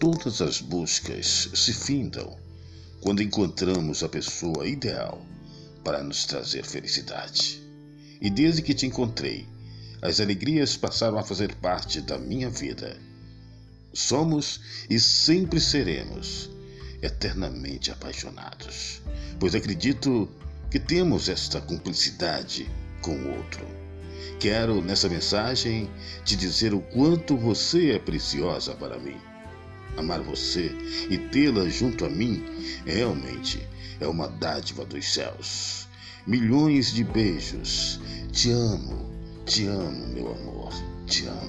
todas as buscas se findam quando encontramos a pessoa ideal para nos trazer felicidade. E desde que te encontrei, as alegrias passaram a fazer parte da minha vida. Somos e sempre seremos eternamente apaixonados, pois acredito que temos esta cumplicidade com o outro. Quero, nessa mensagem, te dizer o quanto você é preciosa para mim. Amar você e tê-la junto a mim realmente é uma dádiva dos céus. Milhões de beijos. Te amo, te amo, meu amor, te amo.